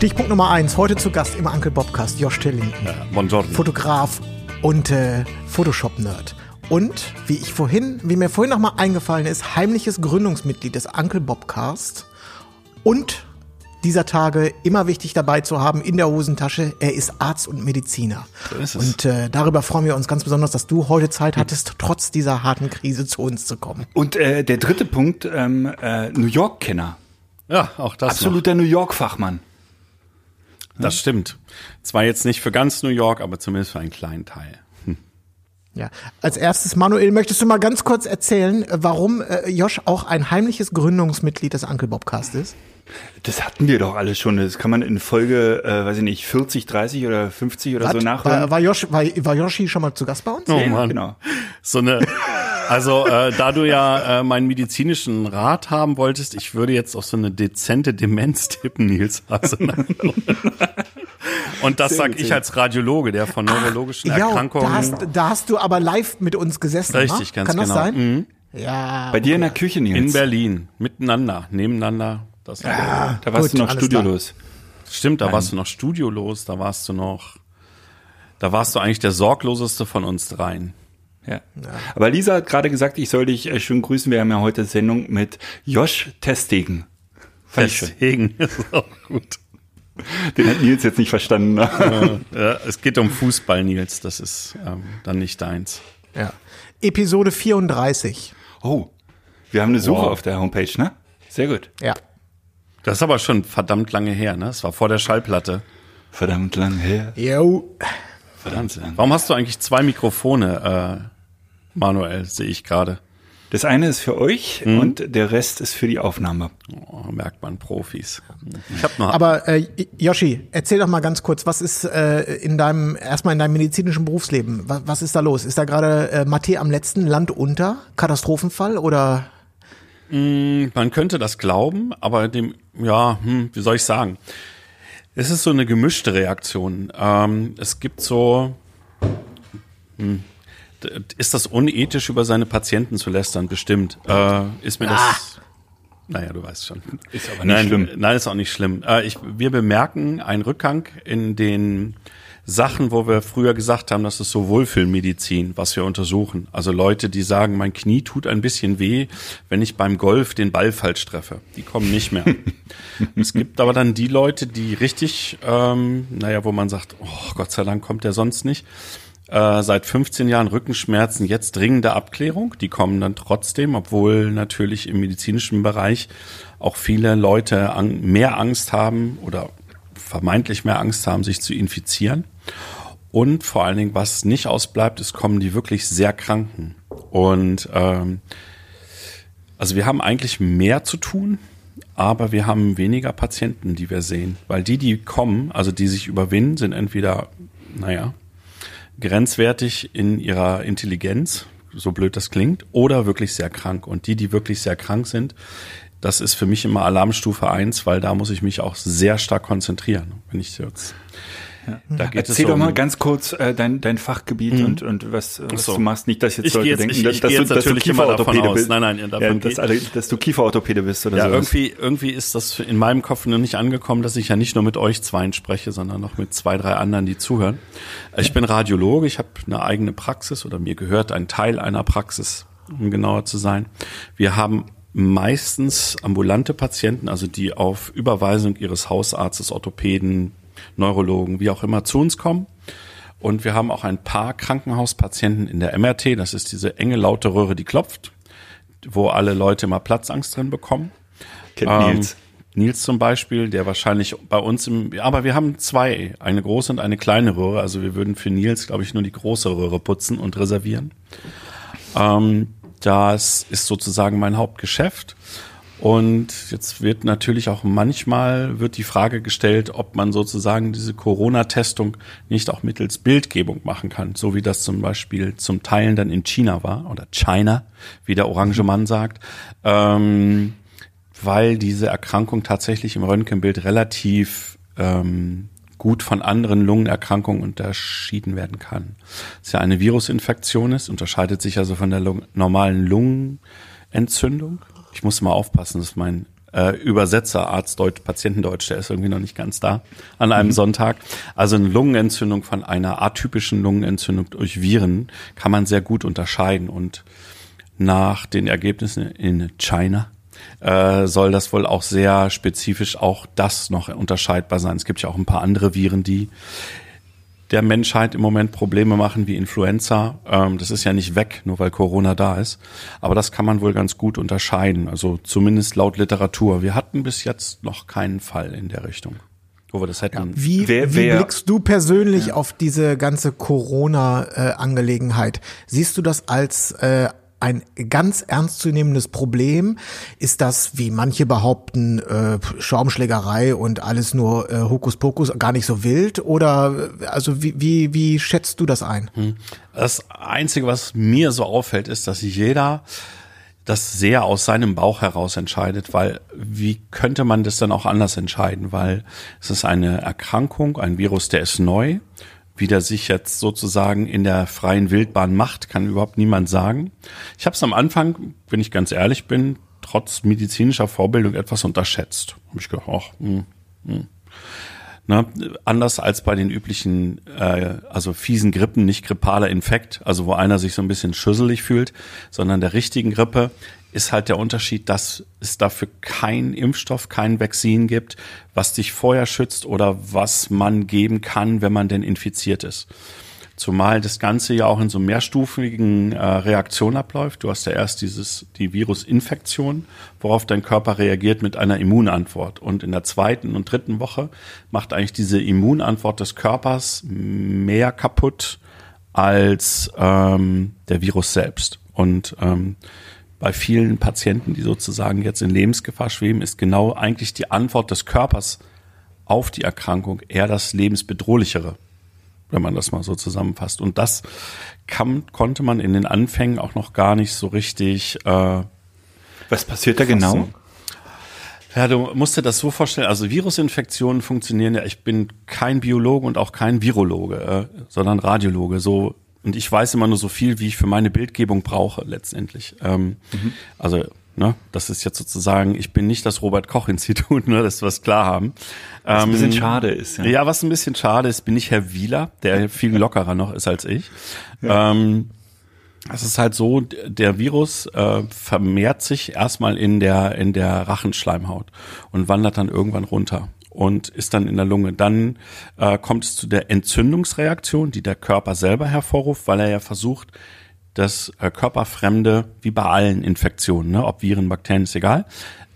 Stichpunkt Nummer eins. Heute zu Gast im Uncle Bobcast Josh Tillington. Buongiorno. Fotograf und äh, Photoshop-Nerd. Und wie ich vorhin, wie mir vorhin nochmal eingefallen ist, heimliches Gründungsmitglied des Uncle Bobcast und dieser Tage immer wichtig dabei zu haben in der Hosentasche. Er ist Arzt und Mediziner. So ist es. Und äh, darüber freuen wir uns ganz besonders, dass du heute Zeit hattest, trotz dieser harten Krise zu uns zu kommen. Und äh, der dritte Punkt, ähm, äh, New York-Kenner. Ja, auch das. Absoluter New York-Fachmann. Das stimmt. Zwar jetzt nicht für ganz New York, aber zumindest für einen kleinen Teil. Ja, als erstes, Manuel, möchtest du mal ganz kurz erzählen, äh, warum äh, Josh auch ein heimliches Gründungsmitglied des Uncle Bobcast ist? Das hatten wir doch alle schon. Das kann man in Folge, äh, weiß ich nicht, 40, 30 oder 50 oder so Hat- nachhören. war, war, Josh, war, war Yoshi schon mal zu Gast bei uns? Oh Ja, Mann. Genau. So eine, also äh, da du ja äh, meinen medizinischen Rat haben wolltest, ich würde jetzt auf so eine dezente Demenz tippen, Nils. Also, und das sag ich als Radiologe, der von neurologischen Ja, Erkrankungen. da hast, da hast du aber live mit uns gesessen, Richtig, wa? ganz Kann das genau. sein? Mhm. Ja. Bei dir in der Küche, Nils. In Berlin, miteinander, nebeneinander. Das Da warst Gut, du noch studiolos. Stimmt, da warst du noch studiolos, da warst du noch, da warst du eigentlich der sorgloseste von uns dreien. Ja. Aber Lisa hat gerade gesagt, ich soll dich äh, schön grüßen. Wir haben ja heute Sendung mit Josh Testegen. Schön. Deswegen ist auch gut. Den hat Nils jetzt nicht verstanden. Ne? Ja, es geht um Fußball, Nils, das ist ähm, dann nicht deins. ja. Episode 34. Oh, wir haben eine Suche Wow. auf der Homepage, ne? Sehr gut. Ja. Das ist aber schon verdammt lange her, ne? Es war vor der Schallplatte. Verdammt lang her. Jo. Verdammt. Warum hast du eigentlich zwei Mikrofone, äh, Manuel, sehe ich gerade. Das eine ist für euch Hm? und der Rest ist für die Aufnahme. Oh, merkt man Profis. Ich habe noch Aber äh, Yoshi, erzähl doch mal ganz kurz, was ist äh, in deinem, erstmal in deinem medizinischen Berufsleben, was, was ist da los? Ist da gerade äh, Mathe am letzten Land unter? Katastrophenfall oder? Man könnte das glauben, aber dem, ja, hm, wie soll ich sagen? Es ist so eine gemischte Reaktion. Ähm, es gibt so, hm, ist das unethisch, über seine Patienten zu lästern? Bestimmt. Äh, ist mir das, naja, du weißt schon. Ist aber nicht nein, schlimm. Nein, ist auch nicht schlimm. Äh, ich, wir bemerken einen Rückgang in den Sachen, wo wir früher gesagt haben, das ist so Wohlfühlmedizin, was wir untersuchen. Also Leute, die sagen, mein Knie tut ein bisschen weh, wenn ich beim Golf den Ball falsch treffe. Die kommen nicht mehr. es gibt aber dann die Leute, die richtig, ähm, naja, wo man sagt, oh Gott sei Dank kommt der sonst nicht. Äh, seit 15 Jahren Rückenschmerzen, jetzt dringende Abklärung. Die kommen dann trotzdem, obwohl natürlich im medizinischen Bereich auch viele Leute an, mehr Angst haben oder vermeintlich mehr Angst haben, sich zu infizieren. Und vor allen Dingen, was nicht ausbleibt, es kommen die wirklich sehr Kranken. Und ähm, also wir haben eigentlich mehr zu tun, aber wir haben weniger Patienten, die wir sehen. Weil die, die kommen, also die sich überwinden, sind entweder, naja, grenzwertig in ihrer Intelligenz, so blöd das klingt, oder wirklich sehr krank. Und die, die wirklich sehr krank sind, das ist für mich immer Alarmstufe eins, weil da muss ich mich auch sehr stark konzentrieren. Wenn ich jetzt, da geht Erzähl es doch um, mal ganz kurz äh, dein, dein Fachgebiet und, und was, was so. du machst. Nicht, dass jetzt Ich Leute jetzt- denken, ich- dass, ich dass, du, jetzt dass du Kieferorthopäde bist. Nein, nein, ja, dass, dass du Kieferorthopäde bist oder Ja, so. irgendwie, irgendwie ist das in meinem Kopf noch nicht angekommen, dass ich ja nicht nur mit euch zweien spreche, sondern noch mit zwei, drei anderen, die zuhören. Ich bin Radiologe, ich habe eine eigene Praxis oder mir gehört ein Teil einer Praxis, um genauer zu sein. Wir haben meistens ambulante Patienten, also die auf Überweisung ihres Hausarztes, Orthopäden, Neurologen, wie auch immer zu uns kommen. Und wir haben auch ein paar Krankenhauspatienten in der MRT, das ist diese enge laute Röhre, die klopft, wo alle Leute immer Platzangst drin bekommen. Kennt Ähm, Nils. Nils zum Beispiel, der wahrscheinlich bei uns im, aber wir haben zwei, eine große und eine kleine Röhre. Also wir würden für Nils, glaube ich, nur die große Röhre putzen und reservieren. Ähm, das ist sozusagen mein Hauptgeschäft. Und jetzt wird natürlich auch manchmal wird die Frage gestellt, ob man sozusagen diese Corona-Testung nicht auch mittels Bildgebung machen kann, so wie das zum Beispiel zum Teilen dann in China war oder China, wie der orange Mann sagt, ähm, weil diese Erkrankung tatsächlich im Röntgenbild relativ ähm, gut von anderen Lungenerkrankungen unterschieden werden kann. Es ist ja eine Virusinfektion ist, unterscheidet sich also von der Lung normalen Lungenentzündung. Ich muss mal aufpassen, dass mein äh, Übersetzer, Arzt Deutsch, Patientendeutsch, der ist irgendwie noch nicht ganz da an einem Sonntag. Also eine Lungenentzündung von einer atypischen Lungenentzündung durch Viren kann man sehr gut unterscheiden und nach den Ergebnissen in China äh, soll das wohl auch sehr spezifisch auch das noch unterscheidbar sein. Es gibt ja auch ein paar andere Viren, die der Menschheit im Moment Probleme machen wie Influenza. Ähm, das ist ja nicht weg, nur weil Corona da ist. Aber das kann man wohl ganz gut unterscheiden. Also zumindest laut Literatur. Wir hatten bis jetzt noch keinen Fall in der Richtung, wo wir das hätten. Wie, Wer- wie wer- blickst du persönlich auf diese ganze Corona-Angelegenheit? Siehst du das als äh, ein ganz ernstzunehmendes Problem? Ist das, wie manche behaupten, äh, Schaumschlägerei und alles nur äh, Hokuspokus, gar nicht so wild? Oder äh, also wie, wie, wie schätzt du das ein? Das Einzige, was mir so auffällt, ist, dass jeder das sehr aus seinem Bauch heraus entscheidet, weil wie könnte man das dann auch anders entscheiden? Weil es ist eine Erkrankung, ein Virus, der ist neu. Wie der sich jetzt sozusagen in der freien Wildbahn macht, kann überhaupt niemand sagen. Ich habe es am Anfang, wenn ich ganz ehrlich bin, trotz medizinischer Vorbildung etwas unterschätzt. Hab ich gedacht, ach, hm, Ne? Anders als bei den üblichen, äh, also fiesen Grippen, nicht grippaler Infekt, also wo einer sich so ein bisschen schüsselig fühlt, sondern der richtigen Grippe ist halt der Unterschied, dass es dafür keinen Impfstoff, kein Vakzin gibt, was dich vorher schützt oder was man geben kann, wenn man denn infiziert ist. Zumal das Ganze ja auch in so mehrstufigen äh, Reaktionen abläuft. Du hast ja erst dieses, die Virusinfektion, worauf dein Körper reagiert mit einer Immunantwort. Und in der zweiten und dritten Woche macht eigentlich diese Immunantwort des Körpers mehr kaputt als ähm, der Virus selbst. Und ähm, bei vielen Patienten, die sozusagen jetzt in Lebensgefahr schweben, ist genau eigentlich die Antwort des Körpers auf die Erkrankung eher das lebensbedrohlichere wenn man das mal so zusammenfasst. Und das kann, konnte man in den Anfängen auch noch gar nicht so richtig. Äh, Was passiert da genau? ja, du musst dir das so vorstellen. Also Virusinfektionen funktionieren ja. Ich bin kein Biologe und auch kein Virologe, äh, sondern Radiologe. So und ich weiß immer nur so viel, wie ich für meine Bildgebung brauche letztendlich. Ähm, Also ne, das ist jetzt sozusagen. Ich bin nicht das Robert Koch Institut, nur dass wir es klar haben. Was ein bisschen Ähm, schade ist. Ja. ja, was ein bisschen schade ist, bin ich Herr Wieler, der viel lockerer noch ist als ich. Ähm, es ist halt so, der Virus äh, vermehrt sich erstmal in der in der Rachenschleimhaut und wandert dann irgendwann runter und ist dann in der Lunge. Dann äh, kommt es zu der Entzündungsreaktion, die der Körper selber hervorruft, weil er ja versucht, das äh, Körperfremde, wie bei allen Infektionen, ne, ob Viren, Bakterien, ist egal,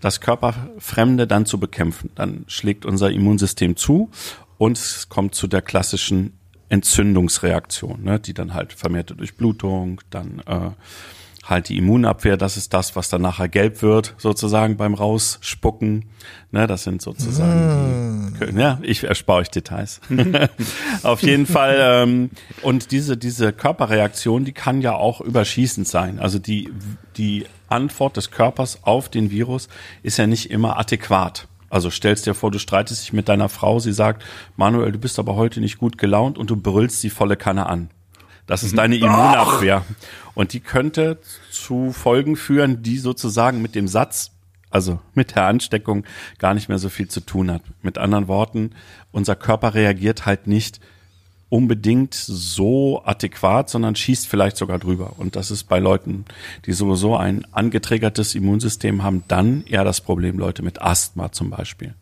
das Körperfremde dann zu bekämpfen. Dann schlägt unser Immunsystem zu und es kommt zu der klassischen Entzündungsreaktion, ne, die dann halt vermehrte Durchblutung, dann äh, halt die Immunabwehr, das ist das, was dann nachher gelb wird, sozusagen beim Rausspucken. Ne, das sind sozusagen die, ja, ich erspare euch Details. Auf jeden Fall. Ähm, und diese, diese Körperreaktion, die kann ja auch überschießend sein. Also die, die Antwort des Körpers auf den Virus ist ja nicht immer adäquat. Also stellst dir vor, du streitest dich mit deiner Frau, sie sagt, Manuel, du bist aber heute nicht gut gelaunt und du brüllst die volle Kanne an. Das ist deine Immunabwehr. Und die könnte zu Folgen führen, die sozusagen mit dem Satz, also mit der Ansteckung, gar nicht mehr so viel zu tun hat. Mit anderen Worten, unser Körper reagiert halt nicht unbedingt so adäquat, sondern schießt vielleicht sogar drüber. Und das ist bei Leuten, die sowieso ein angetriggertes Immunsystem haben, dann eher das Problem, Leute mit Asthma zum Beispiel.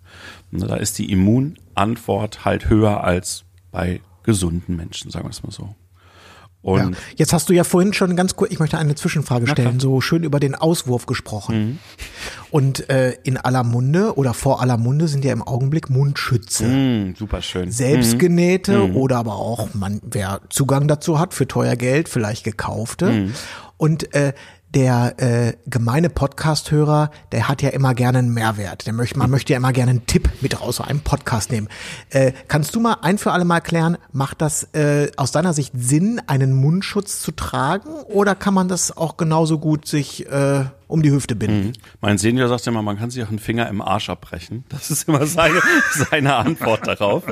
Und da ist die Immunantwort halt höher als bei gesunden Menschen, sagen wir es mal so. Ja. Und Jetzt hast du ja vorhin schon ganz kurz, ich möchte eine Zwischenfrage stellen, so schön über den Auswurf gesprochen. Und äh, in aller Munde oder vor aller Munde sind ja im Augenblick Mundschütze. mh, super schön. Selbstgenähte oder aber auch, man, wer Zugang dazu hat, für teuer Geld, vielleicht gekaufte. Und äh, der äh, gemeine Podcast-Hörer, der hat ja immer gerne einen Mehrwert. Der möchte, man möchte ja immer gerne einen Tipp mit raus aus einem Podcast nehmen. Äh, kannst du mal ein für alle Mal klären, macht das äh, aus deiner Sicht Sinn, einen Mundschutz zu tragen? Oder kann man das auch genauso gut sich äh, um die Hüfte binden? Mhm. Mein Senior sagt immer, man kann sich auch einen Finger im Arsch abbrechen. Das ist immer seine, seine Antwort darauf.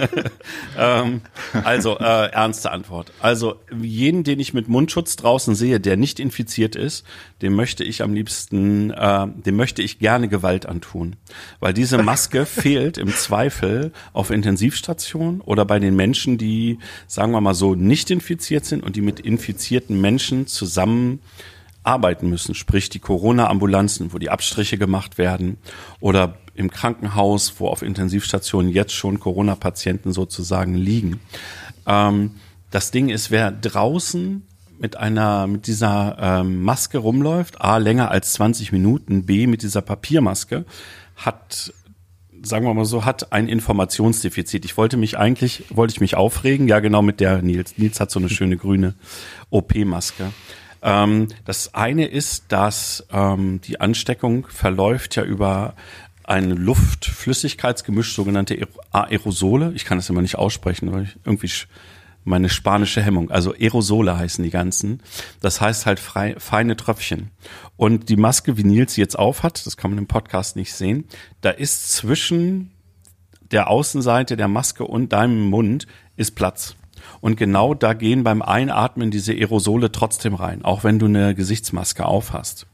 ähm, also, äh, ernste Antwort. Also, jeden, den ich mit Mundschutz draußen sehe, der nicht infiziert ist, dem möchte ich am liebsten, äh, dem möchte ich gerne Gewalt antun. Weil diese Maske fehlt im Zweifel auf Intensivstationen oder bei den Menschen, die, sagen wir mal so, nicht infiziert sind und die mit infizierten Menschen zusammen arbeiten müssen, sprich die Corona-Ambulanzen, wo die Abstriche gemacht werden oder im Krankenhaus, wo auf Intensivstationen jetzt schon Corona-Patienten sozusagen liegen. Ähm, das Ding ist, wer draußen mit einer, mit dieser ähm, Maske rumläuft, A, länger als 20 Minuten, B, mit dieser Papiermaske, hat sagen wir mal so, hat ein Informationsdefizit. Ich wollte mich eigentlich, wollte ich mich aufregen, ja genau mit der Nils. Nils hat so eine schöne grüne OP-Maske. Ähm, das eine ist, dass ähm, die Ansteckung verläuft ja über ein Luft-Flüssigkeitsgemisch, sogenannte Aerosole. Ich kann das immer nicht aussprechen, weil ich irgendwie meine spanische Hemmung. Also Aerosole heißen die ganzen. Das heißt halt frei, feine Tröpfchen. Und die Maske, wie Nils sie jetzt aufhat, das kann man im Podcast nicht sehen, da ist zwischen der Außenseite der Maske und deinem Mund ist Platz. Und genau da gehen beim Einatmen diese Aerosole trotzdem rein, auch wenn du eine Gesichtsmaske aufhast.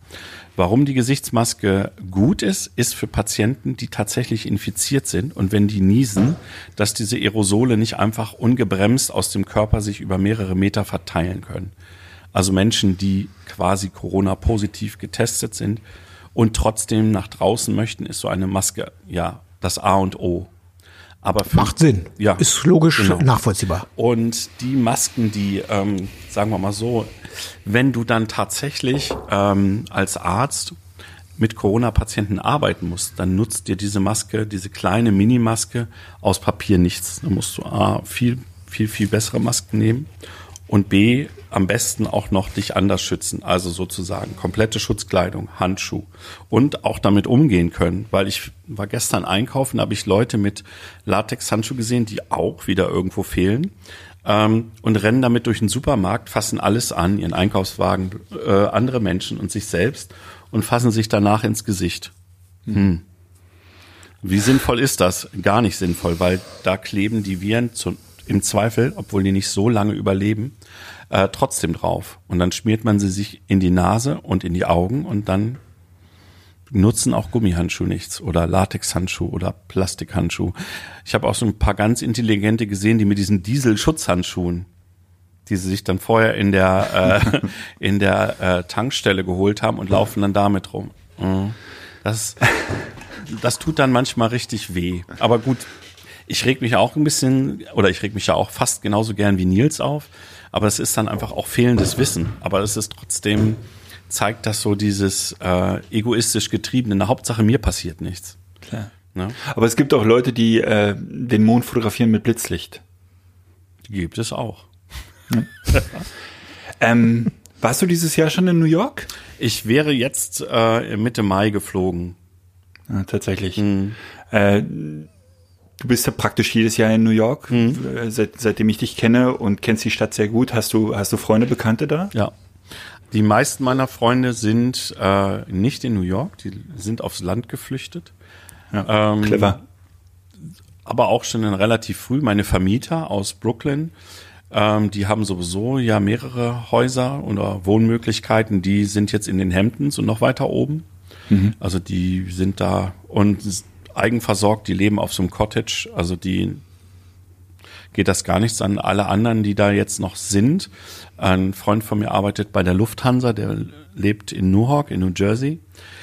Warum die Gesichtsmaske gut ist, ist für Patienten, die tatsächlich infiziert sind und wenn die niesen, dass diese Aerosole nicht einfach ungebremst aus dem Körper sich über mehrere Meter verteilen können. Also Menschen, die quasi Corona-positiv getestet sind und trotzdem nach draußen möchten, ist so eine Maske ja das A und O. Aber für, Macht Sinn. Ja, Ist logisch genau. nachvollziehbar. Und die Masken, die, ähm, sagen wir mal so, wenn du dann tatsächlich ähm, als Arzt mit Corona-Patienten arbeiten musst, dann nutzt dir diese Maske, diese kleine Minimaske aus Papier nichts. Da musst du A, viel, viel, viel bessere Masken nehmen und B, am besten auch noch dich anders schützen, also sozusagen komplette Schutzkleidung, Handschuh und auch damit umgehen können, weil ich war gestern einkaufen, habe ich Leute mit Latex-Handschuh gesehen, die auch wieder irgendwo fehlen ähm, und rennen damit durch den Supermarkt, fassen alles an, ihren Einkaufswagen, äh, andere Menschen und sich selbst und fassen sich danach ins Gesicht. Hm. Wie sinnvoll ist das? Gar nicht sinnvoll, weil da kleben die Viren zu, im Zweifel, obwohl die nicht so lange überleben, äh, trotzdem drauf. Und dann schmiert man sie sich in die Nase und in die Augen und dann nutzen auch Gummihandschuhe nichts oder Latexhandschuh oder Plastikhandschuh. Ich habe auch so ein paar ganz intelligente gesehen, die mit diesen Diesel-Schutzhandschuhen, die sie sich dann vorher in der äh, in der äh, Tankstelle geholt haben und laufen dann damit rum. Mhm. Das das tut dann manchmal richtig weh. Aber gut, ich reg mich auch ein bisschen oder ich reg mich ja auch fast genauso gern wie Nils auf. Aber es ist dann einfach auch fehlendes Wissen. Aber es ist trotzdem zeigt das so dieses äh, egoistisch getriebene. Na, Hauptsache mir passiert nichts. Klar. Ne? Aber es gibt auch Leute, die äh, den Mond fotografieren mit Blitzlicht. Die gibt es auch. Ähm, warst du dieses Jahr schon in New York? Ich wäre jetzt äh, Mitte Mai geflogen. Ja, tatsächlich. Äh, du bist ja praktisch jedes Jahr in New York, äh, seit, seitdem ich dich kenne und kennst die Stadt sehr gut. Hast du, hast du Freunde, Bekannte da? Ja. Die meisten meiner Freunde sind äh, nicht in New York, die sind aufs Land geflüchtet. Ähm, Clever. aber auch schon relativ früh. Meine Vermieter aus Brooklyn, ähm, die haben sowieso ja mehrere Häuser oder Wohnmöglichkeiten. Die sind jetzt in den Hamptons und noch weiter oben. Also die sind da und eigenversorgt, die leben auf so einem Cottage. Also die geht das gar nichts an alle anderen, die da jetzt noch sind. Ein Freund von mir arbeitet bei der Lufthansa, der lebt in Newark, in New Jersey.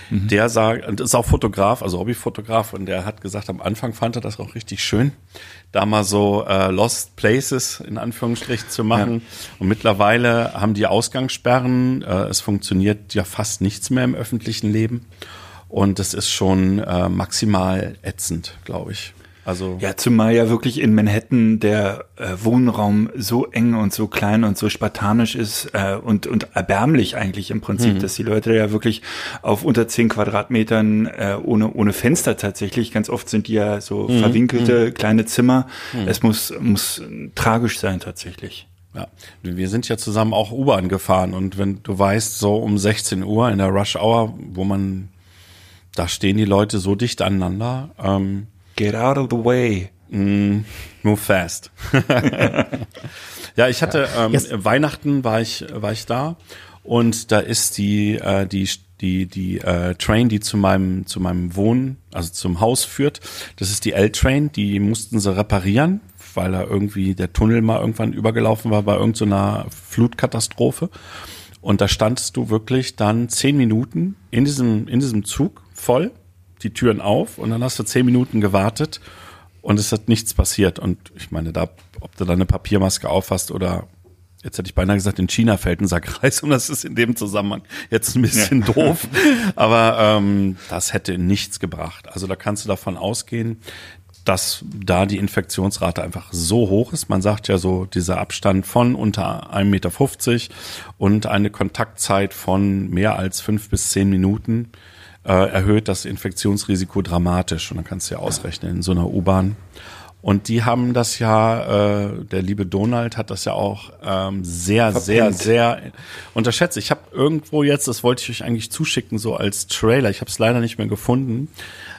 Der sagt, und ist auch Fotograf, also Hobbyfotograf, und der hat gesagt, am Anfang fand er das auch richtig schön, da mal so äh, Lost Places in Anführungsstrichen zu machen. Und mittlerweile haben die Ausgangssperren, äh, es funktioniert ja fast nichts mehr im öffentlichen Leben. Und das ist schon äh, maximal ätzend, glaube ich. Also Ja, zumal ja wirklich in Manhattan der äh, Wohnraum so eng und so klein und so spartanisch ist äh, und, und erbärmlich eigentlich im Prinzip, dass die Leute ja wirklich auf unter zehn Quadratmetern äh, ohne, ohne Fenster tatsächlich, ganz oft sind die ja so verwinkelte kleine Zimmer. Es muss, muss tragisch sein tatsächlich. Ja, wir sind ja zusammen auch U-Bahn gefahren und wenn du weißt, so um 16 Uhr in der Rush Hour, wo man, da stehen die Leute so dicht aneinander, ähm, Get out of the way. move fast. ja, ich hatte ähm, Yes. Weihnachten war ich war ich da und da ist die äh, die die die äh, Train, die zu meinem zu meinem Wohn, also zum Haus führt. Das ist die L-Train. Die mussten sie reparieren, weil da irgendwie der Tunnel mal irgendwann übergelaufen war bei irgendeiner Flutkatastrophe. Und da standest du wirklich dann zehn Minuten in diesem in diesem Zug voll, die Türen auf und dann hast du zehn Minuten gewartet und es hat nichts passiert. Und ich meine, da, ob du da eine Papiermaske aufhast oder jetzt hätte ich beinahe gesagt, in China fällt ein Sack Reis und das ist in dem Zusammenhang jetzt ein bisschen doof. Aber ähm, das hätte nichts gebracht. Also da kannst du davon ausgehen, dass da die Infektionsrate einfach so hoch ist. Man sagt ja so, dieser Abstand von unter 1,50 Meter und eine Kontaktzeit von mehr als fünf bis zehn Minuten äh, erhöht das Infektionsrisiko dramatisch. Und dann kannst du ja ausrechnen in so einer U-Bahn. Und die haben das ja, äh, der liebe Donald hat das ja auch ähm, sehr, sehr, Verpennt. sehr unterschätzt. Ich habe irgendwo jetzt, das wollte ich euch eigentlich zuschicken, so als Trailer, ich habe es leider nicht mehr gefunden,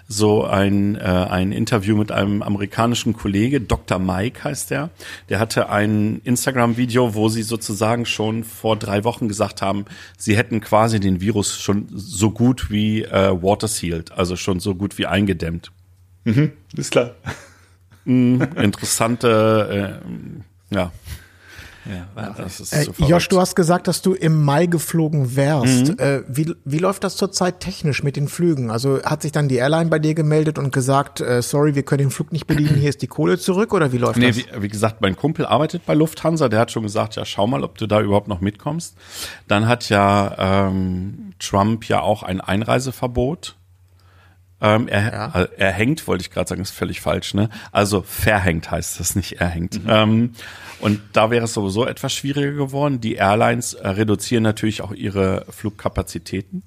so ein, äh, ein Interview mit einem amerikanischen Kollege, Dr. Mike heißt der. Der hatte ein Instagram-Video, wo sie sozusagen schon vor drei Wochen gesagt haben, sie hätten quasi den Virus schon so gut wie äh, water sealed, also schon so gut wie eingedämmt. Ist klar. Interessante, äh, ja, Ja, das ist Äh, so Josh, verrückt. du hast gesagt, dass du im Mai geflogen wärst. Äh, wie, wie läuft das zurzeit technisch mit den Flügen? Also hat sich dann die Airline bei dir gemeldet und gesagt, äh, sorry, wir können den Flug nicht bedienen, hier ist die Kohle zurück oder wie läuft Nee, das? wie, wie gesagt, mein Kumpel arbeitet bei Lufthansa, der hat schon gesagt, ja, schau mal, ob du da überhaupt noch mitkommst. Dann hat ja ähm, Trump ja auch ein Einreiseverbot. Ähm, er, äh, er hängt, wollte ich gerade sagen, ist völlig falsch, ne? Also verhängt heißt das nicht, er hängt. Ähm, und da wäre es sowieso etwas schwieriger geworden. Die Airlines äh, reduzieren natürlich auch ihre Flugkapazitäten.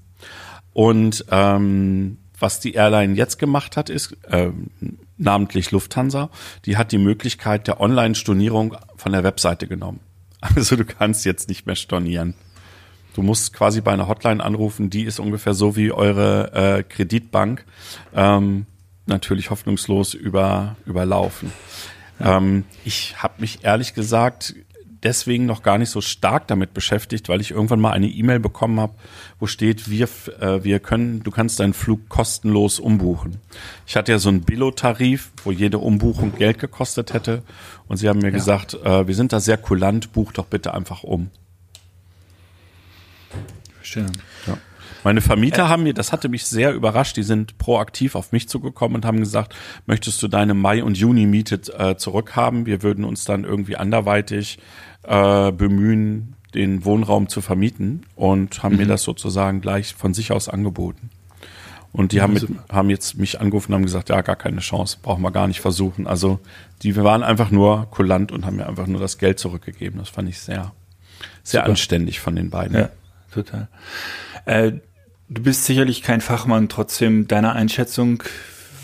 Und ähm, was die Airline jetzt gemacht hat, ist, ähm, namentlich Lufthansa, die hat die Möglichkeit der Online-Stornierung von der Webseite genommen. Also du kannst jetzt nicht mehr stornieren. Du musst quasi bei einer Hotline anrufen, die ist ungefähr so wie eure äh, Kreditbank, ähm, natürlich hoffnungslos über, überlaufen. Ähm, ich habe mich ehrlich gesagt deswegen noch gar nicht so stark damit beschäftigt, weil ich irgendwann mal eine E-Mail bekommen habe, wo steht, wir, äh, wir können, du kannst deinen Flug kostenlos umbuchen. Ich hatte ja so einen Billo-Tarif, wo jede Umbuchung Geld gekostet hätte. Und sie haben mir gesagt, äh, wir sind da sehr kulant, buch doch bitte einfach um. Verstehe. Meine Vermieter haben mir, das hatte mich sehr überrascht, die sind proaktiv auf mich zugekommen und haben gesagt, möchtest du deine Mai- und Juni-Miete äh, zurückhaben? Wir würden uns dann irgendwie anderweitig äh, bemühen, den Wohnraum zu vermieten und haben mir das sozusagen gleich von sich aus angeboten. Und die haben, mit, haben jetzt mich angerufen und haben gesagt, ja, gar keine Chance, brauchen wir gar nicht versuchen. Also die waren einfach nur kulant und haben mir einfach nur das Geld zurückgegeben. Das fand ich sehr, sehr anständig von den beiden. Ja, total. Äh, du bist sicherlich kein Fachmann, trotzdem deiner Einschätzung,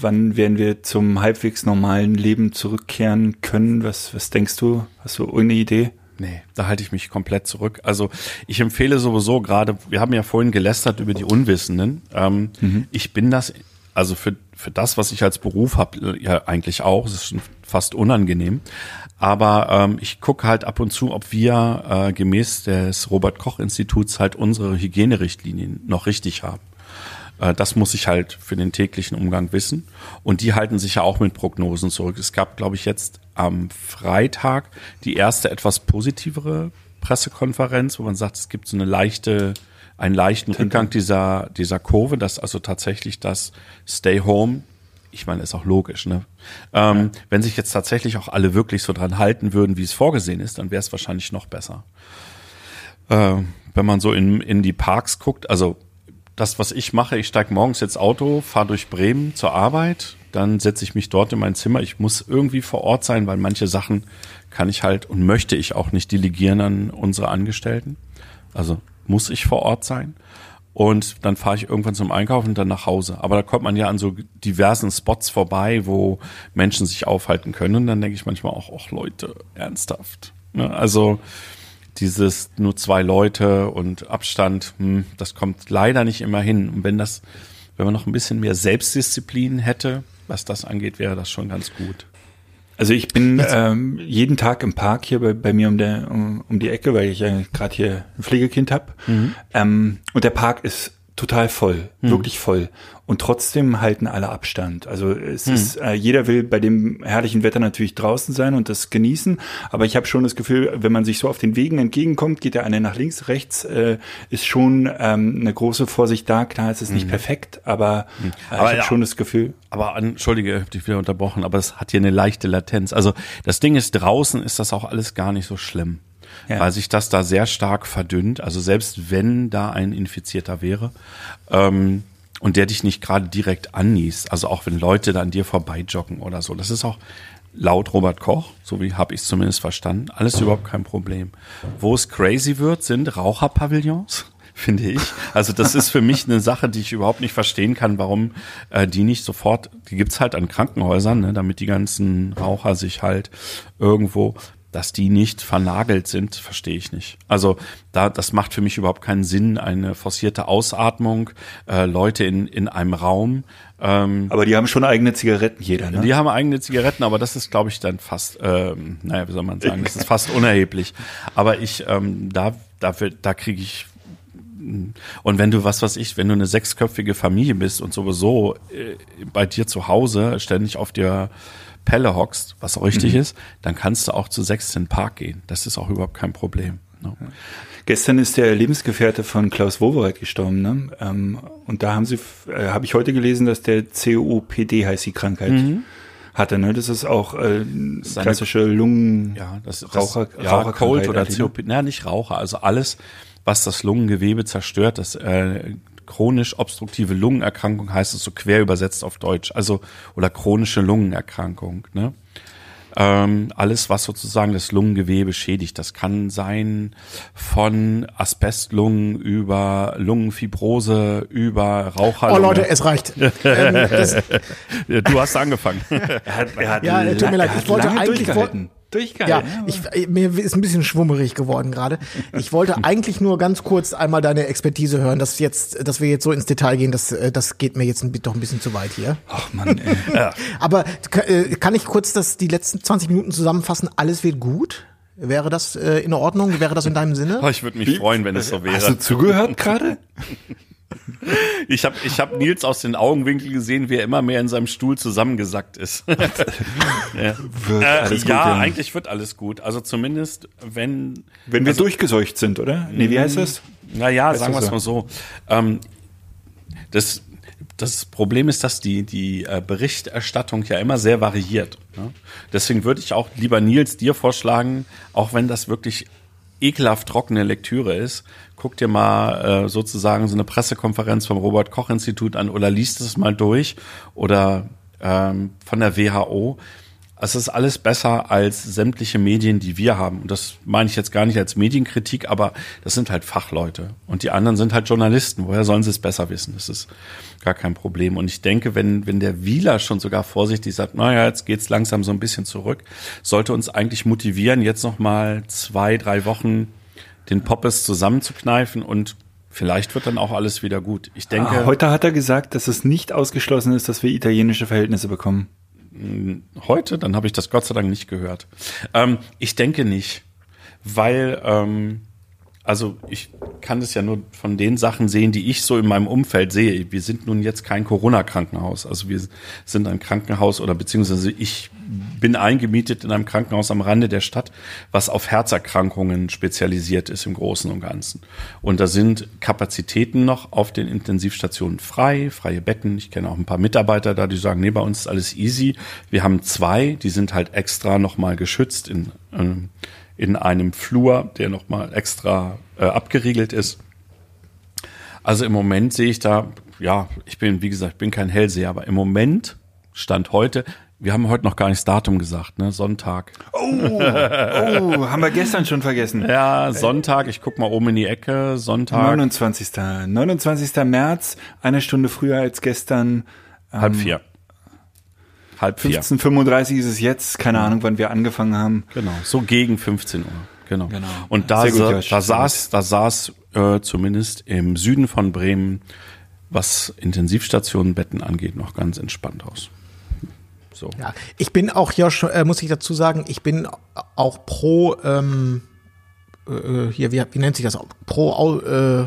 wann werden wir zum halbwegs normalen Leben zurückkehren können? Was, was denkst du? Hast du irgendeine Idee? Nee, da halte ich mich komplett zurück. Also ich empfehle sowieso gerade, wir haben ja vorhin gelästert über die Unwissenden. Ähm, Ich bin das, also für, für das, was ich als Beruf habe, ja eigentlich auch, es ist schon fast unangenehm. Aber ähm, ich gucke halt ab und zu, ob wir äh, gemäß des Robert-Koch-Instituts halt unsere Hygienerichtlinien noch richtig haben. Äh, Das muss ich halt für den täglichen Umgang wissen. Und die halten sich ja auch mit Prognosen zurück. Es gab, glaube ich, jetzt am Freitag die erste etwas positivere Pressekonferenz, wo man sagt, es gibt so eine leichte, einen leichten Rückgang dieser, dieser Kurve, dass also tatsächlich das Stay Home, ich meine, ist auch logisch, ne? Ähm, Wenn sich jetzt tatsächlich auch alle wirklich so dran halten würden, wie es vorgesehen ist, dann wäre es wahrscheinlich noch besser äh, wenn man so in, in die Parks guckt, also das, was ich mache, ich steige morgens ins Auto, fahre durch Bremen zur Arbeit, dann setze ich mich dort in mein Zimmer. Ich muss irgendwie vor Ort sein, weil manche Sachen kann ich halt und möchte ich auch nicht delegieren an unsere Angestellten. Also muss ich vor Ort sein. Und dann fahre ich irgendwann zum Einkaufen und dann nach Hause. Aber da kommt man ja an so diversen Spots vorbei, wo Menschen sich aufhalten können. Und dann denke ich manchmal auch, ach Leute, ernsthaft. Ne? Also dieses nur zwei Leute und Abstand, hm, das kommt leider nicht immer hin. Und wenn das, wenn man noch ein bisschen mehr Selbstdisziplin hätte, was das angeht, wäre das schon ganz gut. Also ich bin ähm, jeden Tag im Park hier bei, bei mir um, der, um, um die Ecke, weil ich ja gerade hier ein Pflegekind habe. Ähm, und der Park ist total voll, wirklich voll. Und trotzdem halten alle Abstand. Also es ist, äh, jeder will bei dem herrlichen Wetter natürlich draußen sein und das genießen. Aber ich habe schon das Gefühl, wenn man sich so auf den Wegen entgegenkommt, geht der eine nach links, rechts, äh, ist schon ähm, eine große Vorsicht da. Klar, es ist nicht perfekt, aber, äh, Aber ich ja. habe schon das Gefühl, Aber entschuldige, ich hab dich wieder unterbrochen, aber es hat hier eine leichte Latenz. Also das Ding ist, draußen ist das auch alles gar nicht so schlimm. Ja. Weil sich das da sehr stark verdünnt. Also selbst wenn da ein Infizierter wäre ähm, und der dich nicht gerade direkt anniest, also auch wenn Leute da an dir vorbeijoggen oder so, das ist auch laut Robert Koch, so wie habe ich es zumindest verstanden, alles überhaupt kein Problem. Wo es crazy wird, sind Raucherpavillons finde ich. Also das ist für mich eine Sache, die ich überhaupt nicht verstehen kann, warum äh, die nicht sofort, die gibt's halt an Krankenhäusern, ne, damit die ganzen Raucher sich halt irgendwo, dass die nicht vernagelt sind, verstehe ich nicht. Also da, das macht für mich überhaupt keinen Sinn, eine forcierte Ausatmung, äh, Leute in, in einem Raum. Ähm, aber die haben schon eigene Zigaretten jeder, ne? die haben eigene Zigaretten, aber das ist, glaube ich, dann fast, ähm, naja, wie soll man sagen, das ist fast unerheblich. Aber ich, ähm, da, dafür, da kriege ich und wenn du was was ich, wenn du eine sechsköpfige Familie bist und sowieso äh, bei dir zu Hause ständig auf der Pelle hockst, was auch richtig ist, dann kannst du auch zu sechs in den Park gehen. Das ist auch überhaupt kein Problem. Ne? Gestern ist der Lebensgefährte von Klaus Wowereit gestorben, ne? Ähm, und da haben sie, äh, habe ich heute gelesen, dass der COPD heißt die Krankheit. Hatte, ne? Das ist auch äh, klassische Lungen. Ja, das, das Raucher, ja, Raucherkrankheit Cold oder eigentlich, ne? COPD, na, nicht Raucher, also alles, was das Lungengewebe zerstört, das äh, chronisch obstruktive Lungenerkrankung heißt es so quer übersetzt auf Deutsch, also oder chronische Lungenerkrankung, ne? Ähm, alles, was sozusagen das Lungengewebe schädigt. Das kann sein von Asbestlungen über Lungenfibrose, über Raucherlunge. Oh Leute, es reicht. ähm, du hast angefangen. Er hat, er hat Ja, tut mir leid, ich wollte eigentlich- durchgehalten. ja, Durchgehalten. ich, äh, mir ist ein bisschen schwummerig geworden gerade. Ich wollte eigentlich nur ganz kurz einmal deine Expertise hören, dass jetzt, dass wir jetzt so ins Detail gehen, das, äh, das geht mir jetzt ein, doch ein bisschen zu weit hier. Ach Mann, ey. Aber ka- äh, kann ich kurz das die letzten 20 Minuten zusammenfassen? Alles wird gut? Wäre das äh, in Ordnung? Wäre das in deinem Sinne? Oh, ich würde mich freuen, wenn es so wäre. Hast du zugehört gerade? Ich habe ich hab Nils aus den Augenwinkeln gesehen, wie er immer mehr in seinem Stuhl zusammengesackt ist. ja, äh, ja eigentlich wird alles gut. Also zumindest, wenn, Wenn wir durchgeseucht sind, oder? Nee, wie heißt das? naja, sagen wir es so? mal so. Ähm, das, das Problem ist, dass die, die äh, Berichterstattung ja immer sehr variiert. Ne? Deswegen würde ich auch lieber Nils dir vorschlagen, auch wenn das wirklich ekelhaft trockene Lektüre ist, guck dir mal äh, sozusagen so eine Pressekonferenz vom Robert Koch Institut an oder liest es mal durch oder ähm, von der WHO. Es ist alles besser als sämtliche Medien, die wir haben. Und das meine ich jetzt gar nicht als Medienkritik, aber das sind halt Fachleute. Und die anderen sind halt Journalisten. Woher sollen sie es besser wissen? Das ist gar kein Problem. Und ich denke, wenn, wenn der Wieler schon sogar vorsichtig sagt, naja, jetzt geht's langsam so ein bisschen zurück, sollte uns eigentlich motivieren, jetzt noch mal zwei, drei Wochen den Poppes zusammenzukneifen und vielleicht wird dann auch alles wieder gut. Ich denke, Ah, heute hat er gesagt, dass es nicht ausgeschlossen ist, dass wir italienische Verhältnisse bekommen. Heute, dann habe ich das Gott sei Dank nicht gehört. Ähm, ich denke nicht, weil ähm, also ich kann das ja nur von den Sachen sehen, die ich so in meinem Umfeld sehe. Wir sind nun jetzt kein Corona-Krankenhaus. Also wir sind ein Krankenhaus oder beziehungsweise ich bin eingemietet in einem Krankenhaus am Rande der Stadt, was auf Herzerkrankungen spezialisiert ist im Großen und Ganzen. Und da sind Kapazitäten noch auf den Intensivstationen frei, freie Betten. Ich kenne auch ein paar Mitarbeiter da, die sagen, nee, bei uns ist alles easy. Wir haben zwei, die sind halt extra nochmal geschützt in, ähm, in einem Flur, der nochmal extra äh, abgeriegelt ist. Also im Moment sehe ich da, ja, ich bin, wie gesagt, ich bin kein Hellseher, aber im Moment Stand heute. Wir haben heute noch gar nicht das Datum gesagt, ne? Sonntag. Oh, haben wir gestern schon vergessen. Ja, Sonntag. Ich guck mal oben in die Ecke. Sonntag. 29. 29. März, eine Stunde früher als gestern. Halb vier. Halb vier. 15.35 ist es jetzt. Keine Ahnung, wann wir angefangen haben. Genau, so gegen 15 Uhr. Genau. Genau. Und da, gut, sa Josh. da saß, da saß äh, zumindest im Süden von Bremen, was Intensivstationenbetten angeht, noch ganz entspannt aus. So. Ja, ich bin auch, Josh, äh, muss ich dazu sagen, ich bin auch pro, ähm, äh, hier, wie, wie nennt sich das, pro äh,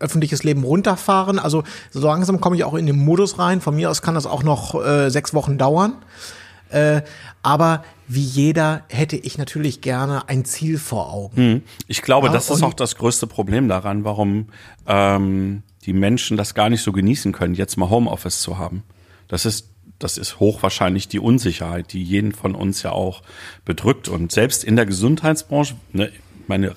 öffentliches Leben runterfahren. Also so langsam komme ich auch in den Modus rein. Von mir aus kann das auch noch äh, sechs Wochen dauern. Äh, aber wie jeder hätte ich natürlich gerne ein Ziel vor Augen. Ich glaube, Ja, das ist auch das größte Problem daran, warum ähm, die Menschen das gar nicht so genießen können, jetzt mal Homeoffice zu haben. Das ist, das ist hochwahrscheinlich die Unsicherheit, die jeden von uns ja auch bedrückt. Und selbst in der Gesundheitsbranche, ne, meine,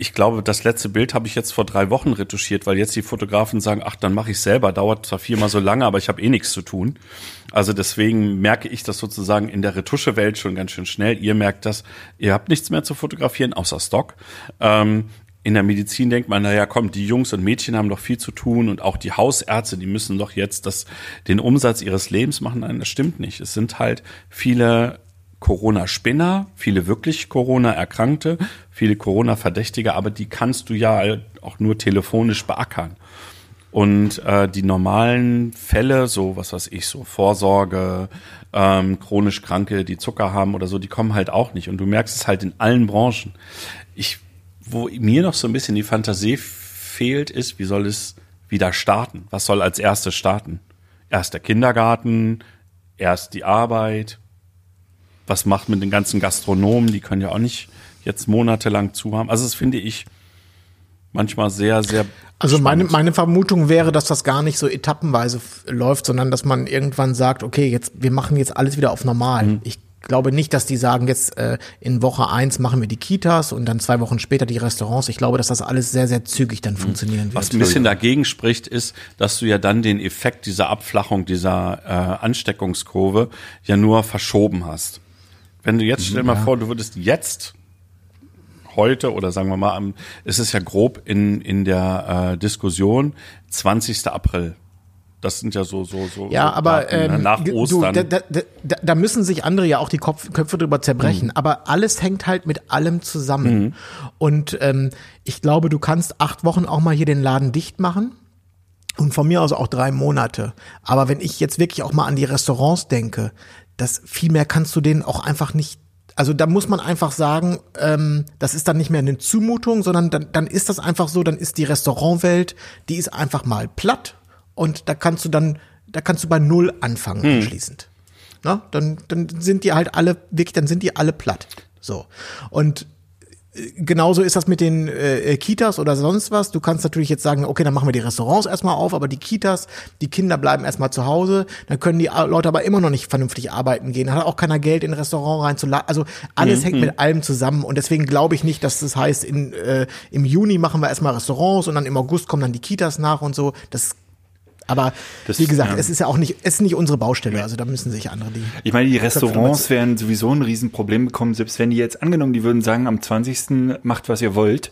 ich glaube, das letzte Bild habe ich jetzt vor drei Wochen retuschiert, weil jetzt die Fotografen sagen, ach, dann mache ich selber, dauert zwar viermal so lange, aber ich habe eh nichts zu tun. Also deswegen merke ich das sozusagen in der Retuschewelt schon ganz schön schnell. Ihr merkt das, ihr habt nichts mehr zu fotografieren, außer Stock. Ähm, in der Medizin denkt man, naja, komm, die Jungs und Mädchen haben doch viel zu tun und auch die Hausärzte, die müssen doch jetzt das, den Umsatz ihres Lebens machen. Nein, das stimmt nicht. Es sind halt viele Corona-Spinner, viele wirklich Corona-Erkrankte, viele Corona-Verdächtige, aber die kannst du ja auch nur telefonisch beackern. Und äh, die normalen Fälle, so was weiß ich, so Vorsorge, ähm, chronisch Kranke, die Zucker haben oder so, die kommen halt auch nicht. Und du merkst es halt in allen Branchen. Ich, wo mir noch so ein bisschen die Fantasie fehlt, ist, wie soll es wieder starten? Was soll als erstes starten? Erst der Kindergarten, erst die Arbeit. Was macht mit den ganzen Gastronomen? Die können ja auch nicht jetzt monatelang zu haben. Also das finde ich manchmal sehr, sehr. Also meine, meine Vermutung wäre, dass das gar nicht so etappenweise läuft, sondern dass man irgendwann sagt, okay, jetzt wir machen jetzt alles wieder auf normal. Mhm. Ich glaube nicht, dass die sagen, jetzt äh, in Woche eins machen wir die Kitas und dann zwei Wochen später die Restaurants. Ich glaube, dass das alles sehr, sehr zügig dann funktionieren wird. Mhm. Was ein bisschen dagegen spricht, ist, dass du ja dann den Effekt dieser Abflachung, dieser äh, Ansteckungskurve ja nur verschoben hast. Wenn du jetzt, stell mal vor, du würdest jetzt heute oder sagen wir mal, am, es ist ja grob in, in der äh, Diskussion 20. April. Das sind ja so, so, so. Ja, so aber Daten, ne? ähm, nach du, Ostern. da, da, da, da müssen sich andere ja auch die Kopf, Köpfe drüber zerbrechen. Mhm. Aber alles hängt halt mit allem zusammen. Und ähm, ich glaube, du kannst acht Wochen auch mal hier den Laden dicht machen. Und von mir aus auch drei Monate. Aber wenn ich jetzt wirklich auch mal an die Restaurants denke, das viel mehr kannst du denen auch einfach nicht. Also da muss man einfach sagen, ähm, das ist dann nicht mehr eine Zumutung, sondern dann, dann ist das einfach so, dann ist die Restaurantwelt, die ist einfach mal platt und da kannst du dann, da kannst du bei null anfangen anschließend. Na, dann, dann sind die halt alle, wirklich, dann sind die alle platt. So. Und genauso ist das mit den äh, Kitas oder sonst was. Du kannst natürlich jetzt sagen, okay, dann machen wir die Restaurants erstmal auf, aber die Kitas, die Kinder bleiben erstmal zu Hause. Dann können die Leute aber immer noch nicht vernünftig arbeiten gehen. Da hat auch keiner Geld in ein Restaurant reinzuladen. Also alles hängt mit allem zusammen und deswegen glaube ich nicht, dass das heißt, in, äh, im Juni machen wir erstmal Restaurants und dann im August kommen dann die Kitas nach und so. Das aber Das- wie gesagt, ja. es ist ja auch nicht, es ist nicht unsere Baustelle. Also da müssen sich andere die. Ich meine, die Restaurants werden sowieso ein Riesenproblem bekommen, selbst wenn die jetzt angenommen, die würden sagen, am 20. macht, was ihr wollt.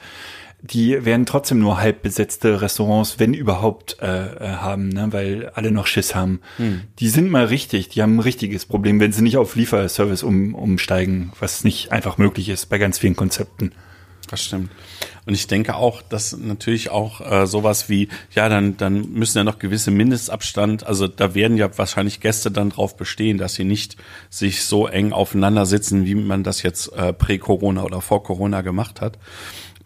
Die werden trotzdem nur halb besetzte Restaurants, wenn überhaupt, äh, äh, haben, ne? weil alle noch Schiss haben. Die sind mal richtig, die haben ein richtiges Problem, wenn sie nicht auf Lieferservice um, umsteigen, was nicht einfach möglich ist bei ganz vielen Konzepten. Das stimmt. Und ich denke auch, dass natürlich auch äh, sowas wie, ja, dann, dann müssen ja noch gewisse Mindestabstand, also da werden ja wahrscheinlich Gäste dann drauf bestehen, dass sie nicht sich so eng aufeinander sitzen, wie man das jetzt äh, prä-Corona oder vor Corona gemacht hat.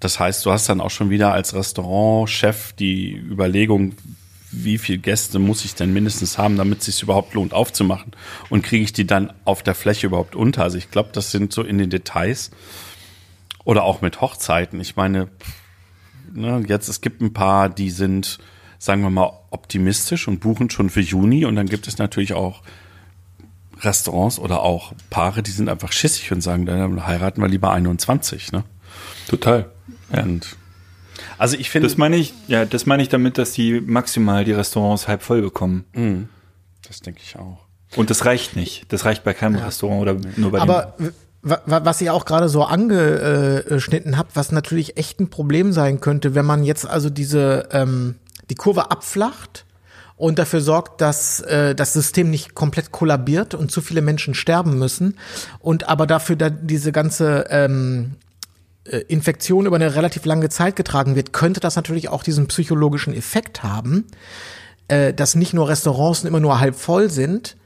Das heißt, du hast dann auch schon wieder als Restaurantchef die Überlegung, wie viel Gäste muss ich denn mindestens haben, damit es sich überhaupt lohnt aufzumachen? Und kriege ich die dann auf der Fläche überhaupt unter? Also ich glaube, das sind so in den Details. Oder auch mit Hochzeiten. Ich meine, ne, jetzt, es gibt ein paar, die sind, sagen wir mal, optimistisch und buchen schon für Juni. Und dann gibt es natürlich auch Restaurants oder auch Paare, die sind einfach schissig und sagen, dann heiraten wir lieber 21. Ne? Total. Ja. Und also ich finde, Das meine ich, ja, das meine ich damit, dass die maximal die Restaurants halb voll bekommen. das denke ich auch. Und das reicht nicht. Das reicht bei keinem Restaurant oder nur bei Aber wa- was ihr auch gerade so angeschnitten habt, was natürlich echt ein Problem sein könnte, wenn man jetzt also diese ähm, die Kurve abflacht und dafür sorgt, dass äh, das System nicht komplett kollabiert und zu viele Menschen sterben müssen und aber dafür da diese ganze ähm, äh, Infektion über eine relativ lange Zeit getragen wird, könnte das natürlich auch diesen psychologischen Effekt haben, äh, dass nicht nur Restaurants immer nur halb voll sind,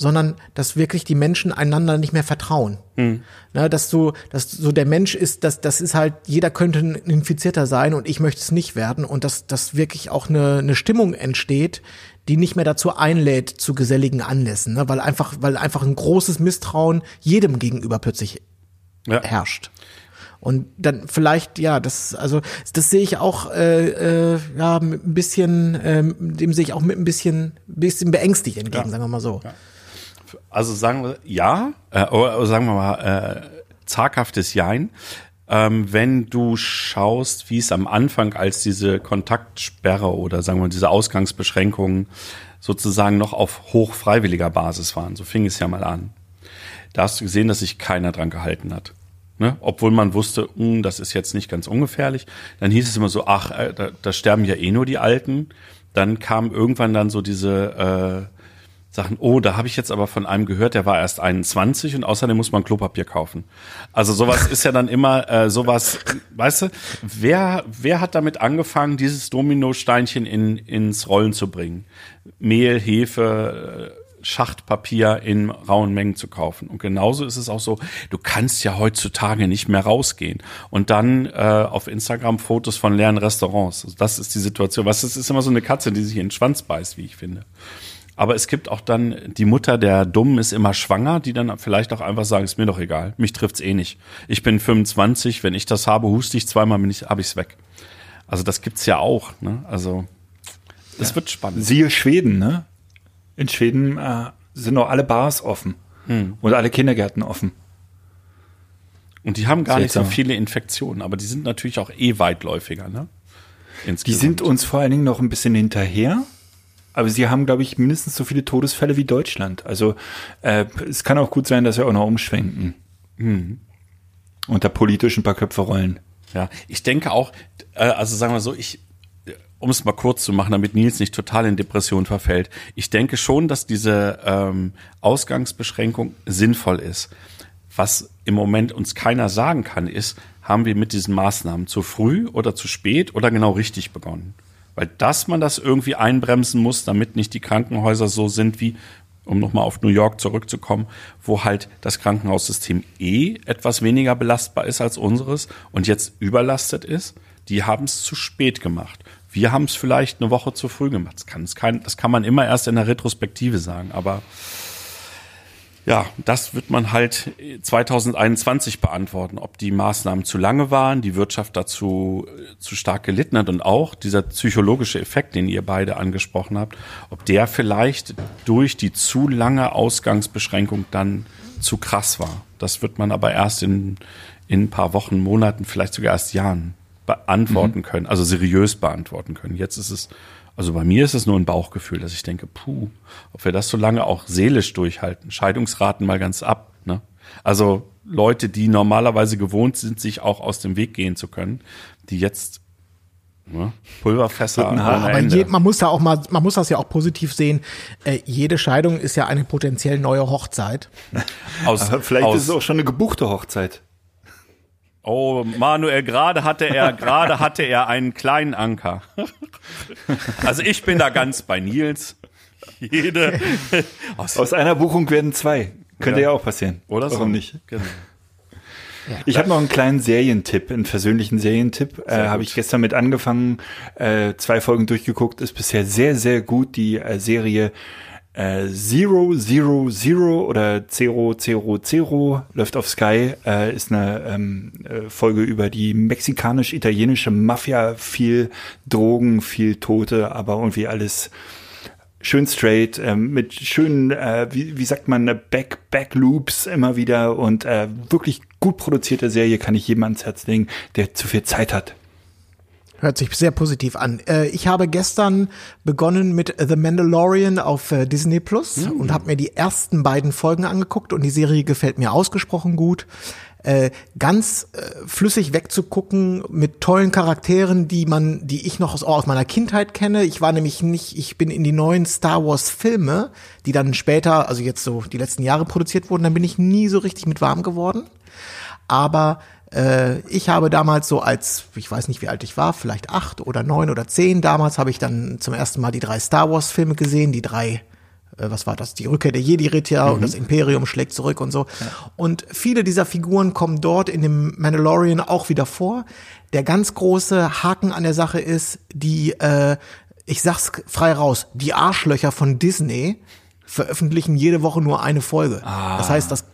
sondern dass wirklich die Menschen einander nicht mehr vertrauen. Ne, dass so, dass so der Mensch ist, dass das ist halt, jeder könnte ein Infizierter sein und ich möchte es nicht werden und dass, dass wirklich auch eine, eine Stimmung entsteht, die nicht mehr dazu einlädt zu geselligen Anlässen, ne? weil einfach, weil einfach ein großes Misstrauen jedem gegenüber plötzlich Ja. herrscht. Und dann vielleicht, ja, das, also das sehe ich auch, äh, äh, ja, mit ein bisschen, ähm, dem sehe ich auch mit ein bisschen, bisschen beängstigt entgegen, sagen wir mal so. Also sagen wir ja, äh, oder sagen wir mal äh, zaghaftes Jein. Ähm, wenn du schaust, wie es am Anfang, als diese Kontaktsperre oder sagen wir mal diese Ausgangsbeschränkungen sozusagen noch auf hochfreiwilliger Basis waren, so fing es ja mal an. Da hast du gesehen, dass sich keiner dran gehalten hat. Ne? Obwohl man wusste, hm, das ist jetzt nicht ganz ungefährlich. Dann hieß es immer so, ach, äh, da, da sterben ja eh nur die Alten. Dann kam irgendwann dann so diese äh, Sachen, oh, da habe ich jetzt aber von einem gehört, der war erst 21 und außerdem muss man Klopapier kaufen. Also sowas ist ja dann immer äh, sowas, weißt du, wer, wer hat damit angefangen, dieses Dominosteinchen in, ins Rollen zu bringen? Mehl, Hefe, äh, Schachtpapier in rauen Mengen zu kaufen. Und genauso ist es auch so, du kannst ja heutzutage nicht mehr rausgehen. Und dann äh, auf Instagram Fotos von leeren Restaurants. Also das ist die Situation. Was ist, ist immer so eine Katze, die sich in den Schwanz beißt, wie ich finde. Aber es gibt auch dann, die Mutter der Dummen ist immer schwanger, die dann vielleicht auch einfach sagen, ist mir doch egal, mich trifft's eh nicht. Ich bin 25, wenn ich das habe, huste ich zweimal, bin ich, habe ich's weg. Also das gibt's ja auch. Ne? Also es wird spannend. Siehe Schweden, ne? In Schweden äh, sind noch alle Bars offen und alle Kindergärten offen. Und die haben gar nicht so Seltsam. viele Infektionen, aber die sind natürlich auch eh weitläufiger. Ne? Die Insgesamt. sind uns vor allen Dingen noch ein bisschen hinterher. Aber sie haben, glaube ich, mindestens so viele Todesfälle wie Deutschland. Also äh, es kann auch gut sein, dass wir auch noch umschwenken. Und da politisch ein paar Köpfe rollen. Ja, ich denke auch, äh, also sagen wir so, ich, um es mal kurz zu machen, damit Nils nicht total in Depression verfällt, ich denke schon, dass diese ähm, Ausgangsbeschränkung sinnvoll ist. Was im Moment uns keiner sagen kann, ist, haben wir mit diesen Maßnahmen zu früh oder zu spät oder genau richtig begonnen? Weil dass man das irgendwie einbremsen muss, damit nicht die Krankenhäuser so sind wie, um nochmal auf New York zurückzukommen, wo halt das Krankenhaussystem eh etwas weniger belastbar ist als unseres und jetzt überlastet ist, die haben es zu spät gemacht. Wir haben es vielleicht eine Woche zu früh gemacht. Das kann, das, kann, man immer erst in der Retrospektive sagen, aber ja, das wird man halt 2021 beantworten, ob die Maßnahmen zu lange waren, die Wirtschaft dazu äh, zu stark gelitten hat und auch dieser psychologische Effekt, den ihr beide angesprochen habt, ob der vielleicht durch die zu lange Ausgangsbeschränkung dann zu krass war. Das wird man aber erst in, in ein paar Wochen, Monaten, vielleicht sogar erst Jahren beantworten können, also seriös beantworten können. Jetzt ist es, also bei mir ist es nur ein Bauchgefühl, dass ich denke, puh, ob wir das so lange auch seelisch durchhalten. Scheidungsraten mal ganz ab. Ne? Also Leute, die normalerweise gewohnt sind, sich auch aus dem Weg gehen zu können, die jetzt ne, Pulverfässer Haar, Aber Ende. je, man muss da auch mal, man muss das ja auch positiv sehen. Äh, jede Scheidung ist ja eine potenziell neue Hochzeit. aus, Aber vielleicht aus, ist es auch schon eine gebuchte Hochzeit. Oh, Manuel, gerade hatte er, gerade hatte er einen kleinen Anker. Also ich bin da ganz bei Nils. Jede. Aus, Aus einer Buchung werden zwei. Könnte ja, Ja. auch passieren. oder so. Warum nicht? Genau. Ich habe noch einen kleinen Serientipp, einen persönlichen Serientipp. Äh, habe ich gestern mit angefangen, äh, zwei Folgen durchgeguckt. Ist bisher sehr, sehr gut. Die äh, Serie äh, Zero, Zero, Zero oder Zero, Zero, Zero läuft auf Sky. Äh, ist eine ähm, äh, Folge über die mexikanisch-italienische Mafia. Viel Drogen, viel Tote, aber irgendwie alles schön straight, ähm, mit schönen, äh, wie, wie sagt man, äh, Back, Backloops immer wieder und äh, wirklich gut produzierte Serie kann ich jedem ans Herz legen, der zu viel Zeit hat. Hört sich sehr positiv an. Äh, ich habe gestern begonnen mit The Mandalorian auf äh, Disney Plus und habe mir die ersten beiden Folgen angeguckt und die Serie gefällt mir ausgesprochen gut. Äh, ganz flüssig wegzugucken mit tollen Charakteren, die man, die ich noch aus, aus meiner Kindheit kenne. Ich war nämlich nicht, ich bin in die neuen Star Wars Filme, die dann später, also jetzt so die letzten Jahre produziert wurden, dann bin ich nie so richtig mit warm geworden. Aber ich habe damals so als, ich weiß nicht wie alt ich war, vielleicht acht oder neun oder zehn, damals habe ich dann zum ersten Mal die drei Star Wars Filme gesehen, die drei äh, was war das, die Rückkehr der Jedi-Ritter und das Imperium schlägt zurück und so. Und viele dieser Figuren kommen dort in dem Mandalorian auch wieder vor. Der ganz große Haken an der Sache ist, die, äh, ich sag's frei raus, die Arschlöcher von Disney veröffentlichen jede Woche nur eine Folge. Das heißt, das,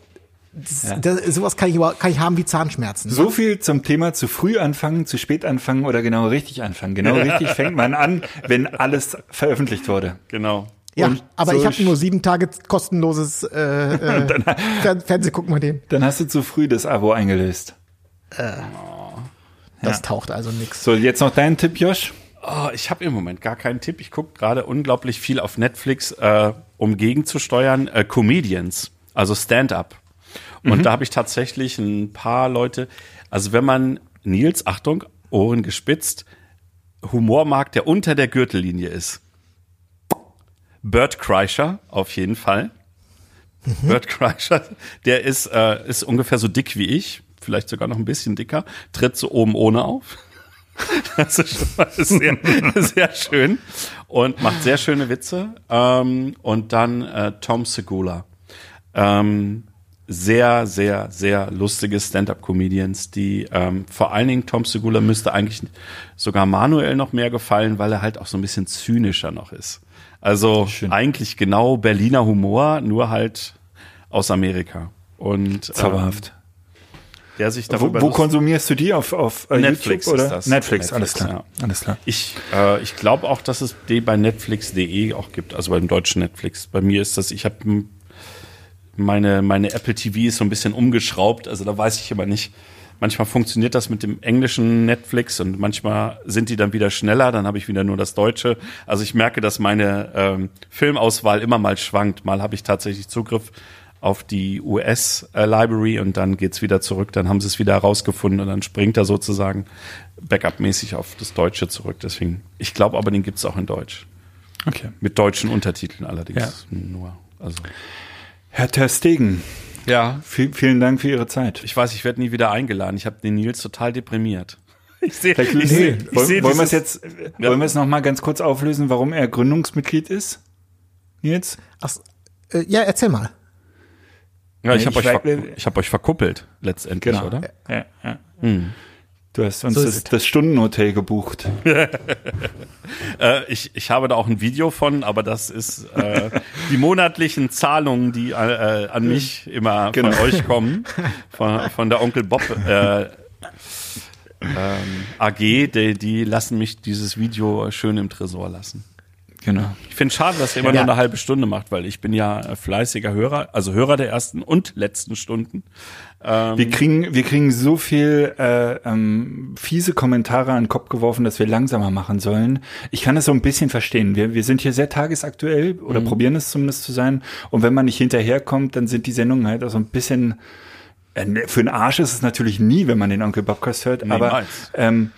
das, das sowas kann ich, kann ich haben wie Zahnschmerzen. So viel zum Thema zu früh anfangen, zu spät anfangen oder genau richtig anfangen. Genau richtig fängt man an, wenn alles veröffentlicht wurde. Genau. ja, und aber so ich habe nur sieben Tage kostenloses äh, äh, Fer Fernseh gucken wir den. Dann hast du zu früh das Abo eingelöst. Das taucht also nix. So, jetzt noch dein Tipp, Josh. Oh, ich habe im Moment gar keinen Tipp. Ich gucke gerade unglaublich viel auf Netflix, äh, um gegenzusteuern. Äh, Comedians, also Stand-up. Und da habe ich tatsächlich ein paar Leute. Also wenn man Nils, Achtung, Ohren gespitzt, Humor mag, der unter der Gürtellinie ist. Bert Kreischer auf jeden Fall. Bert Kreischer, der ist, äh, ist ungefähr so dick wie ich, vielleicht sogar noch ein bisschen dicker, tritt so oben ohne auf. Das ist schon mal sehr, sehr schön und macht sehr schöne Witze. Ähm, und dann äh, Tom Segula. Ähm, sehr, sehr, sehr lustige Stand-up-Comedians, die ähm, vor allen Dingen Tom Segula müsste eigentlich sogar Manuel noch mehr gefallen, weil er halt auch so ein bisschen zynischer noch ist. Also eigentlich genau Berliner Humor, nur halt aus Amerika. Und ähm, Zauberhaft. der sich Wo, darüber wo lustig- konsumierst du die? Auf, auf äh, Netflix YouTube, oder? das. Netflix, alles Netflix, klar. Alles klar. Ich, äh, ich glaube auch, dass es die bei Netflix.de auch gibt, also beim deutschen Netflix. Bei mir ist das, ich habe meine, meine Apple TV ist so ein bisschen umgeschraubt, also da weiß ich immer nicht. Manchmal funktioniert das mit dem englischen Netflix und manchmal sind die dann wieder schneller, dann habe ich wieder nur das Deutsche. Also ich merke, dass meine ähm, Filmauswahl immer mal schwankt. Mal habe ich tatsächlich Zugriff auf die US-Library und dann geht's wieder zurück, dann haben sie es wieder herausgefunden und dann springt er sozusagen Backup-mäßig auf das Deutsche zurück. Deswegen, ich glaube aber, den gibt's auch in Deutsch. Okay. Mit deutschen Untertiteln allerdings nur. Also. Herr Ter Stegen, Ja. viel, vielen Dank für Ihre Zeit. Ich weiß, ich werde nie wieder eingeladen. Ich habe den Nils total deprimiert. Ich sehe, ich nee, sehe, ich wollen, sehe wollen wir es jetzt, äh, wollen wir es noch mal ganz kurz auflösen, warum er Gründungsmitglied ist? Nils? Ach, äh, ja, erzähl mal. Ja, ich habe Ich euch, ver ich hab euch verkuppelt, letztendlich, Genau. oder? Ja, ja. Du hast uns So das, das Stundenhotel gebucht. Äh, ich, ich habe da auch ein Video von, aber das ist äh, die monatlichen Zahlungen, die äh, an mich immer Genau. von euch kommen, von, von der Onkel Bob äh, ähm, AG, die, die lassen mich dieses Video schön im Tresor lassen. Genau. Ich finde schade, dass ihr immer Ja. nur eine halbe Stunde macht, weil ich bin ja äh, fleißiger Hörer, also Hörer der ersten und letzten Stunden. Wir kriegen, wir kriegen so viel äh, ähm, fiese Kommentare an den Kopf geworfen, dass wir langsamer machen sollen. Ich kann es so ein bisschen verstehen. Wir, wir sind hier sehr tagesaktuell oder probieren es zumindest zu sein. Und wenn man nicht hinterherkommt, dann sind die Sendungen halt auch so ein bisschen. Äh, für den Arsch ist es natürlich nie, wenn man den Onkel Bobcast hört, aber Niemals. ähm,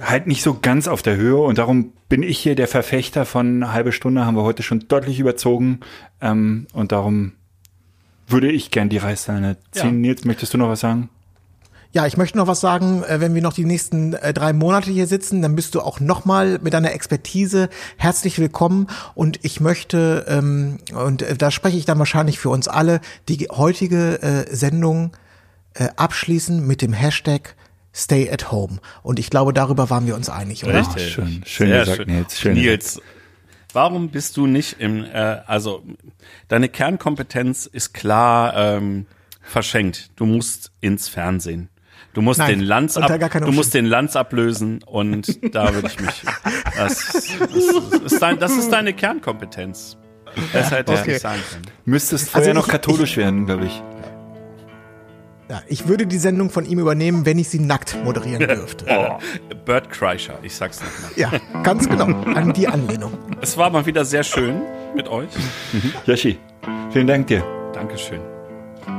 halt nicht so ganz auf der Höhe. Und darum bin ich hier der Verfechter von halbe Stunde, haben wir heute schon deutlich überzogen. Ähm, und darum würde ich gern die Reißleine ziehen. Ja. Nils, möchtest du noch was sagen? Ja, ich möchte noch was sagen. Äh, Wenn wir noch die nächsten äh, drei Monate hier sitzen, dann bist du auch nochmal mit deiner Expertise herzlich willkommen. Und ich möchte, ähm, und äh, da spreche ich dann wahrscheinlich für uns alle, die heutige äh, Sendung äh, abschließen mit dem Hashtag Stay at Home. Und ich glaube, darüber waren wir uns einig, oder? Richtig. schön. Schön Sehr gesagt, Nils. Schön Nils, warum bist du nicht im, äh, also deine Kernkompetenz ist klar ähm, verschenkt. Du musst ins Fernsehen. Du musst Nein, den Lanz ab, du musst den Lanz ablösen und da würde ich mich. Das, das, ist dein, das ist deine Kernkompetenz. Das hätte ich okay. nicht sagen können. Müsstest vorher Also noch ich- katholisch werden, glaube ich. Ja, Ich würde die Sendung von ihm übernehmen, wenn ich sie nackt moderieren dürfte. Bert Kreischer, ich sag's nochmal. Ja, ganz genau. An die Anlehnung. Es war mal wieder sehr schön mit euch. Yoshi, vielen Dank dir. Dankeschön.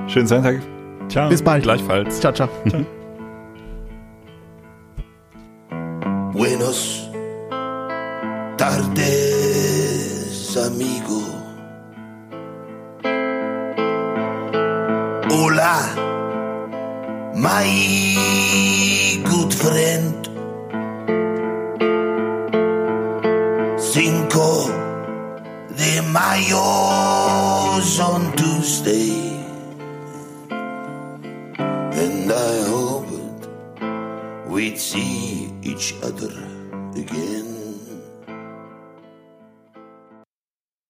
Schönen Sonntag. Ciao. Bis bald. Gleichfalls. Ciao, ciao. Buenos tardes, amigo. Hola, my good friend. Cinco de Mayo's on Tuesday. And I hoped we'd see each other again.